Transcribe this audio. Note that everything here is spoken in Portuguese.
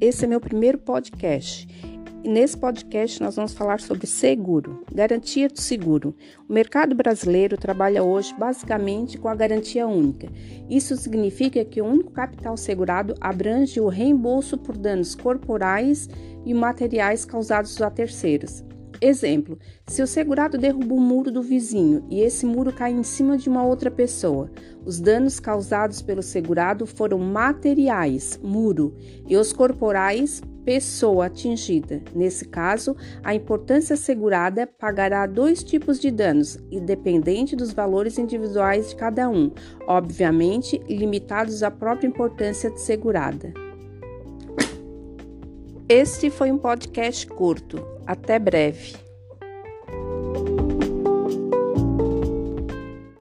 esse é meu primeiro podcast. E nesse podcast nós vamos falar sobre seguro, garantia do seguro. O mercado brasileiro trabalha hoje basicamente com a garantia única. Isso significa que o único capital segurado abrange o reembolso por danos corporais e materiais causados a terceiros. Exemplo: se o segurado derruba o muro do vizinho e esse muro cai em cima de uma outra pessoa, os danos causados pelo segurado foram materiais, muro, e os corporais, pessoa atingida. Nesse caso, a importância segurada pagará dois tipos de danos, independente dos valores individuais de cada um, obviamente limitados à própria importância de segurada. Este foi um podcast curto. Até breve.